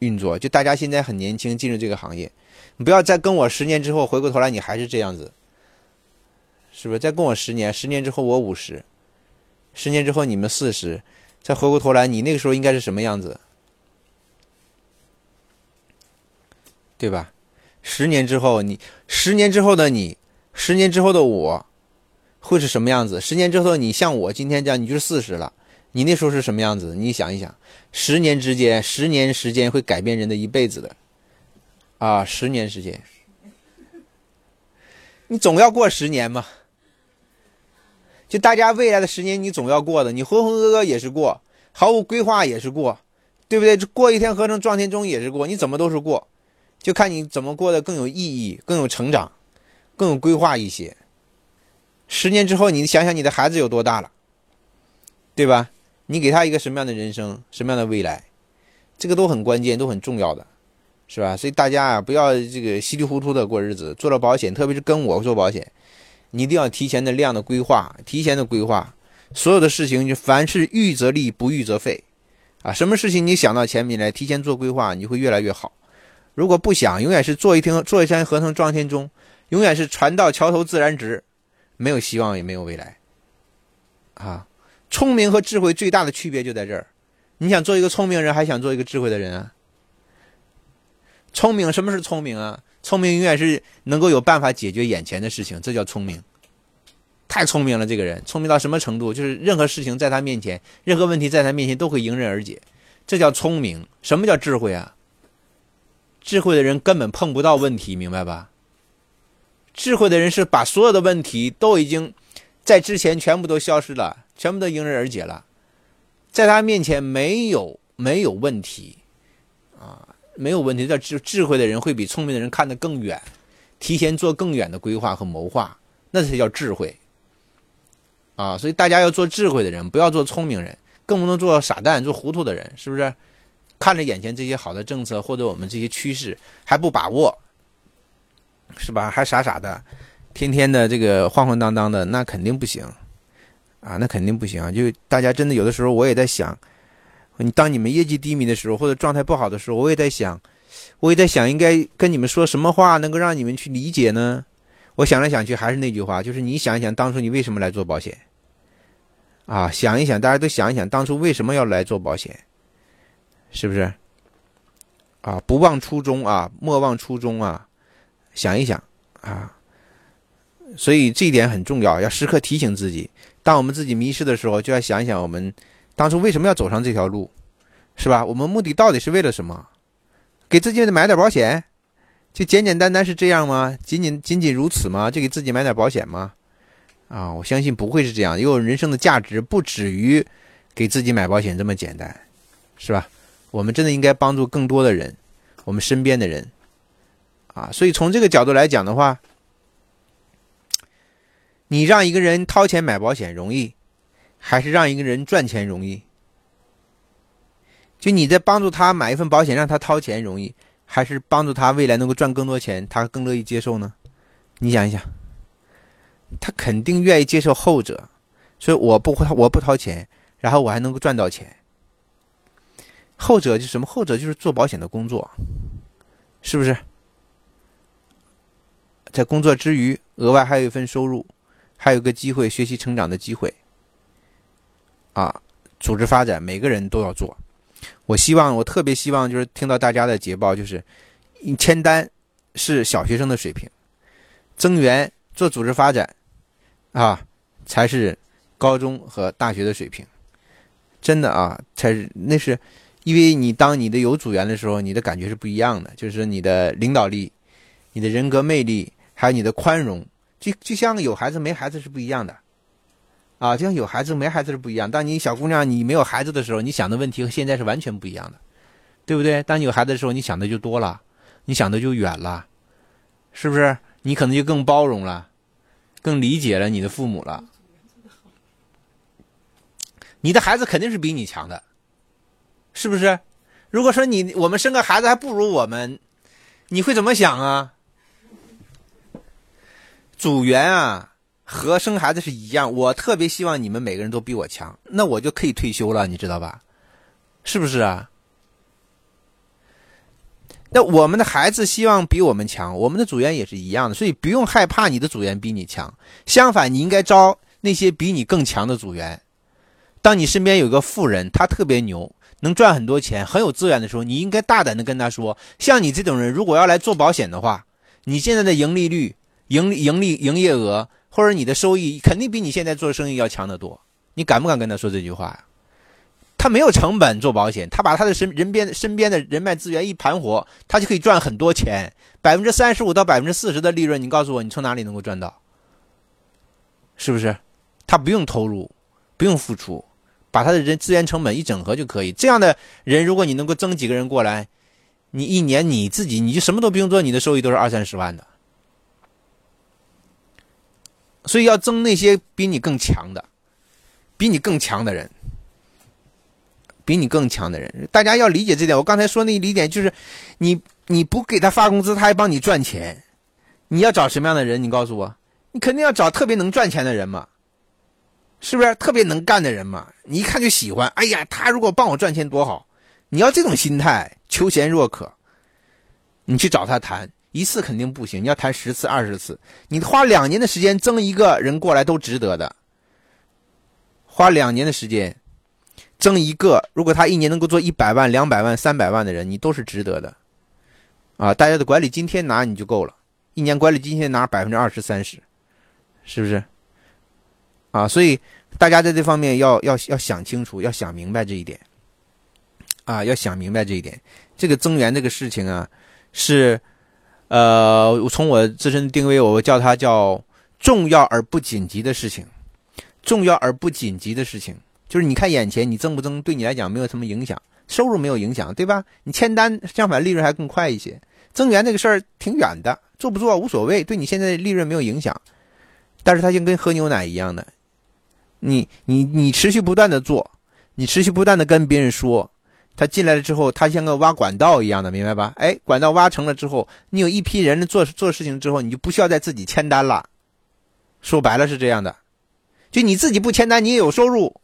运作。就大家现在很年轻，进入这个行业，你不要再跟我十年之后回过头来，你还是这样子，是不是？再跟我十年，十年之后我五十，十年之后你们四十，再回过头来，你那个时候应该是什么样子？对吧？十年之后，你十年之后的你，十年之后的我，会是什么样子？十年之后，你像我今天这样，你就是四十了，你那时候是什么样子？你想一想，十年之间，十年时间会改变人的一辈子的，啊，十年时间，你总要过十年嘛。就大家未来的十年，你总要过的，你浑浑噩噩也是过，毫无规划也是过，对不对？过一天合成撞天钟也是过，你怎么都是过。就看你怎么过得更有意义、更有成长、更有规划一些。十年之后，你想想你的孩子有多大了，对吧？你给他一个什么样的人生、什么样的未来，这个都很关键、都很重要的，是吧？所以大家啊，不要这个稀里糊涂的过日子。做了保险，特别是跟我做保险，你一定要提前的量的规划，提前的规划。所有的事情，就凡是预则立，不预则废，啊，什么事情你想到前面来，提前做规划，你会越来越好。如果不想，永远是做一天做一山河同撞天钟，永远是船到桥头自然直，没有希望也没有未来。啊，聪明和智慧最大的区别就在这儿。你想做一个聪明人，还想做一个智慧的人啊？聪明，什么是聪明啊？聪明永远是能够有办法解决眼前的事情，这叫聪明。太聪明了，这个人聪明到什么程度？就是任何事情在他面前，任何问题在他面前都会迎刃而解，这叫聪明。什么叫智慧啊？智慧的人根本碰不到问题，明白吧？智慧的人是把所有的问题都已经在之前全部都消失了，全部都迎刃而解了，在他面前没有没有问题啊，没有问题。这智智慧的人会比聪明的人看得更远，提前做更远的规划和谋划，那才叫智慧啊！所以大家要做智慧的人，不要做聪明人，更不能做傻蛋、做糊涂的人，是不是？看着眼前这些好的政策或者我们这些趋势还不把握，是吧？还傻傻的，天天的这个晃晃荡荡的，那肯定不行啊！那肯定不行啊！就大家真的有的时候，我也在想，你当你们业绩低迷的时候，或者状态不好的时候，我也在想，我也在想，应该跟你们说什么话能够让你们去理解呢？我想来想去，还是那句话，就是你想一想，当初你为什么来做保险？啊，想一想，大家都想一想，当初为什么要来做保险？是不是？啊，不忘初衷啊，莫忘初衷啊！想一想啊，所以这一点很重要，要时刻提醒自己。当我们自己迷失的时候，就要想一想我们当初为什么要走上这条路，是吧？我们目的到底是为了什么？给自己买点保险，就简简单单是这样吗？仅仅仅仅如此吗？就给自己买点保险吗？啊，我相信不会是这样。因为人生的价值不止于给自己买保险这么简单，是吧？我们真的应该帮助更多的人，我们身边的人，啊，所以从这个角度来讲的话，你让一个人掏钱买保险容易，还是让一个人赚钱容易？就你在帮助他买一份保险，让他掏钱容易，还是帮助他未来能够赚更多钱，他更乐意接受呢？你想一想，他肯定愿意接受后者，所以我不我不掏钱，然后我还能够赚到钱。后者就是什么？后者就是做保险的工作，是不是？在工作之余，额外还有一份收入，还有个机会学习成长的机会。啊，组织发展每个人都要做。我希望，我特别希望，就是听到大家的捷报，就是签单是小学生的水平，增援做组织发展，啊，才是高中和大学的水平。真的啊，才是那是。因为你当你的有组员的时候，你的感觉是不一样的，就是你的领导力、你的人格魅力，还有你的宽容，就就像有孩子没孩子是不一样的，啊，就像有孩子没孩子是不一样。当你小姑娘你没有孩子的时候，你想的问题和现在是完全不一样的，对不对？当你有孩子的时候，你想的就多了，你想的就远了，是不是？你可能就更包容了，更理解了你的父母了。你的孩子肯定是比你强的。是不是？如果说你我们生个孩子还不如我们，你会怎么想啊？组员啊，和生孩子是一样。我特别希望你们每个人都比我强，那我就可以退休了，你知道吧？是不是啊？那我们的孩子希望比我们强，我们的组员也是一样的，所以不用害怕你的组员比你强。相反，你应该招那些比你更强的组员。当你身边有个富人，他特别牛，能赚很多钱，很有资源的时候，你应该大胆的跟他说：像你这种人，如果要来做保险的话，你现在的盈利率、盈盈利、营业额或者你的收益，肯定比你现在做生意要强得多。你敢不敢跟他说这句话？他没有成本做保险，他把他的身人边身边的人脉资源一盘活，他就可以赚很多钱，百分之三十五到百分之四十的利润，你告诉我，你从哪里能够赚到？是不是？他不用投入，不用付出，把他的人资源成本一整合就可以。这样的人，如果你能够增几个人过来，你一年你自己你就什么都不用做，你的收益都是二三十万的。所以要争那些比你更强的，比你更强的人。比你更强的人，大家要理解这点。我刚才说那一点就是，你你不给他发工资，他还帮你赚钱。你要找什么样的人？你告诉我，你肯定要找特别能赚钱的人嘛，是不是？特别能干的人嘛，你一看就喜欢。哎呀，他如果帮我赚钱多好！你要这种心态，求贤若渴。你去找他谈一次肯定不行，你要谈十次、二十次，你花两年的时间增一个人过来都值得的。花两年的时间。增一个，如果他一年能够做一百万、两百万、三百万的人，你都是值得的，啊！大家的管理津贴拿你就够了，一年管理津贴拿百分之二十三十，是不是？啊！所以大家在这方面要要要想清楚，要想明白这一点，啊，要想明白这一点。这个增援这个事情啊，是呃，从我自身定位，我叫它叫重要而不紧急的事情，重要而不紧急的事情。就是你看眼前，你增不增对你来讲没有什么影响，收入没有影响，对吧？你签单相反利润还更快一些。增援这个事儿挺远的，做不做无所谓，对你现在的利润没有影响。但是它就跟喝牛奶一样的，你你你持续不断的做，你持续不断的跟别人说，他进来了之后，他像个挖管道一样的，明白吧？哎，管道挖成了之后，你有一批人做做事情之后，你就不需要再自己签单了。说白了是这样的，就你自己不签单，你也有收入。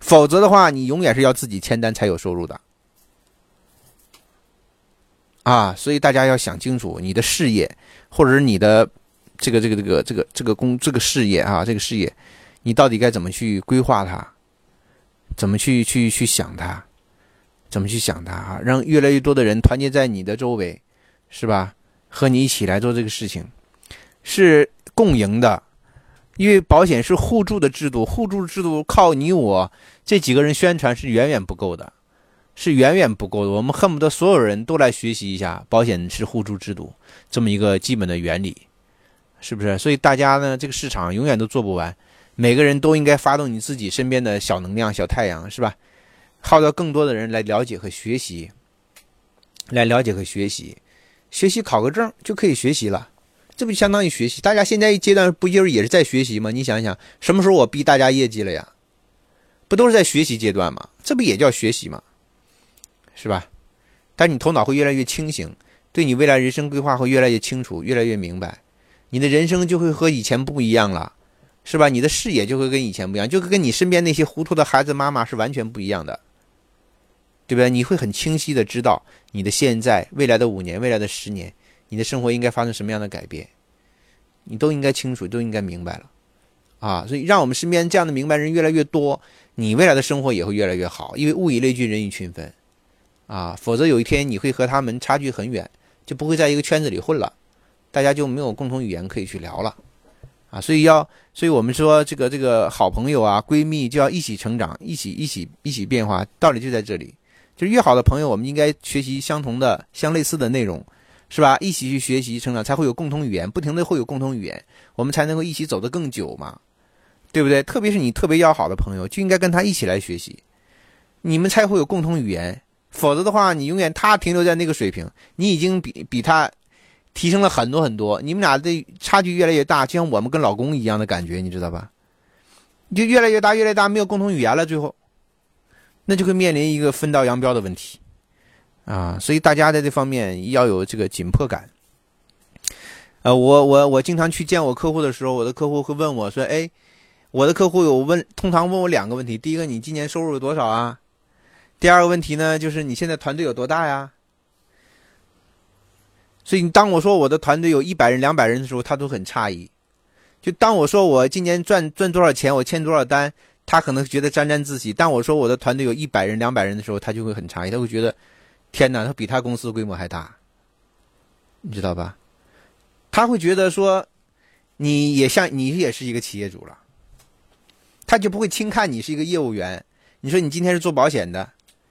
否则的话，你永远是要自己签单才有收入的，啊！所以大家要想清楚，你的事业，或者是你的这个这个这个这个这个工这个事业啊，这个事业，你到底该怎么去规划它？怎么去去去想它？怎么去想它啊？让越来越多的人团结在你的周围，是吧？和你一起来做这个事情，是共赢的。因为保险是互助的制度，互助制度靠你我这几个人宣传是远远不够的，是远远不够的。我们恨不得所有人都来学习一下保险是互助制度这么一个基本的原理，是不是？所以大家呢，这个市场永远都做不完，每个人都应该发动你自己身边的小能量、小太阳，是吧？号召更多的人来了解和学习，来了解和学习，学习考个证就可以学习了。这不相当于学习？大家现在一阶段不就是也是在学习吗？你想想，什么时候我逼大家业绩了呀？不都是在学习阶段吗？这不也叫学习吗？是吧？但你头脑会越来越清醒，对你未来人生规划会越来越清楚，越来越明白，你的人生就会和以前不一样了，是吧？你的视野就会跟以前不一样，就跟你身边那些糊涂的孩子妈妈是完全不一样的，对不对？你会很清晰的知道你的现在、未来的五年、未来的十年。你的生活应该发生什么样的改变，你都应该清楚，都应该明白了，啊，所以让我们身边这样的明白人越来越多，你未来的生活也会越来越好。因为物以类聚，人以群分，啊，否则有一天你会和他们差距很远，就不会在一个圈子里混了，大家就没有共同语言可以去聊了，啊，所以要，所以我们说这个这个好朋友啊，闺蜜就要一起成长，一起一起一起变化，道理就在这里，就是越好的朋友，我们应该学习相同的、相类似的内容。是吧？一起去学习成长，才会有共同语言，不停的会有共同语言，我们才能够一起走得更久嘛，对不对？特别是你特别要好的朋友，就应该跟他一起来学习，你们才会有共同语言。否则的话，你永远他停留在那个水平，你已经比比他提升了很多很多，你们俩的差距越来越大，就像我们跟老公一样的感觉，你知道吧？就越来越大，越来越大，没有共同语言了，最后，那就会面临一个分道扬镳的问题。啊，所以大家在这方面要有这个紧迫感。呃，我我我经常去见我客户的时候，我的客户会问我说：“哎，我的客户有问，通常问我两个问题。第一个，你今年收入有多少啊？第二个问题呢，就是你现在团队有多大呀？所以，当我说我的团队有一百人、两百人的时候，他都很诧异。就当我说我今年赚赚多少钱，我签多少单，他可能觉得沾沾自喜。但我说我的团队有一百人、两百人的时候，他就会很诧异，他会觉得，天哪，他比他公司规模还大，你知道吧？他会觉得说，你也像你也是一个企业主了，他就不会轻看你是一个业务员。你说你今天是做保险的，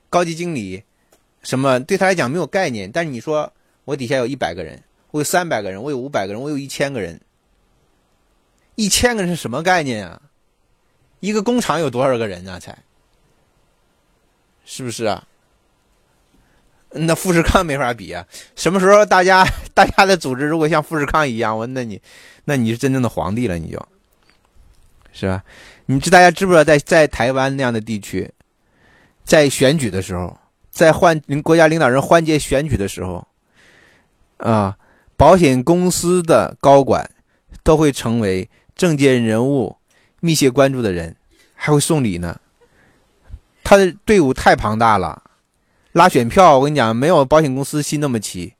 高级经理，什么对他来讲没有概念。但是你说我底下有一百个人，我有三百个人，我有五百个人，我有一千个人，一千个人是什么概念啊？一个工厂有多少个人啊？才，是不是啊？那富士康没法比啊！什么时候大家大家的组织如果像富士康一样，我那你那你是真正的皇帝了，你就，是吧？你知大家知不知道，在在台湾那样的地区，在选举的时候，在换国家领导人换届选举的时候，啊，保险公司的高管都会成为政界人物密切关注的人，还会送礼呢。他的队伍太庞大了。拉选票，我跟你讲，没有保险公司心那么齐。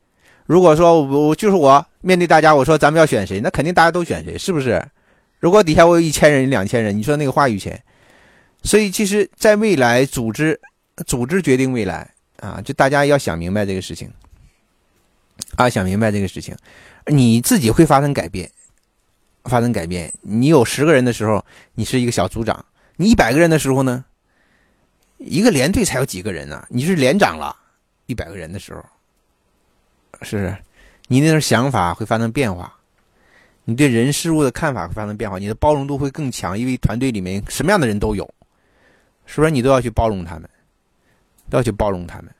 如果说我就是我面对大家，我说咱们要选谁，那肯定大家都选谁，是不是？如果底下我有一千人、两千人，你说那个话语权。所以，其实，在未来，组织组织决定未来啊，就大家要想明白这个事情啊，想明白这个事情，你自己会发生改变，发生改变。你有十个人的时候，你是一个小组长；你一百个人的时候呢？一个连队才有几个人呢？你是连长了，一百个人的时候，是不是？你那种想法会发生变化，你对人事物的看法会发生变化，你的包容度会更强，因为团队里面什么样的人都有，是不是？你都要去包容他们，都要去包容他们。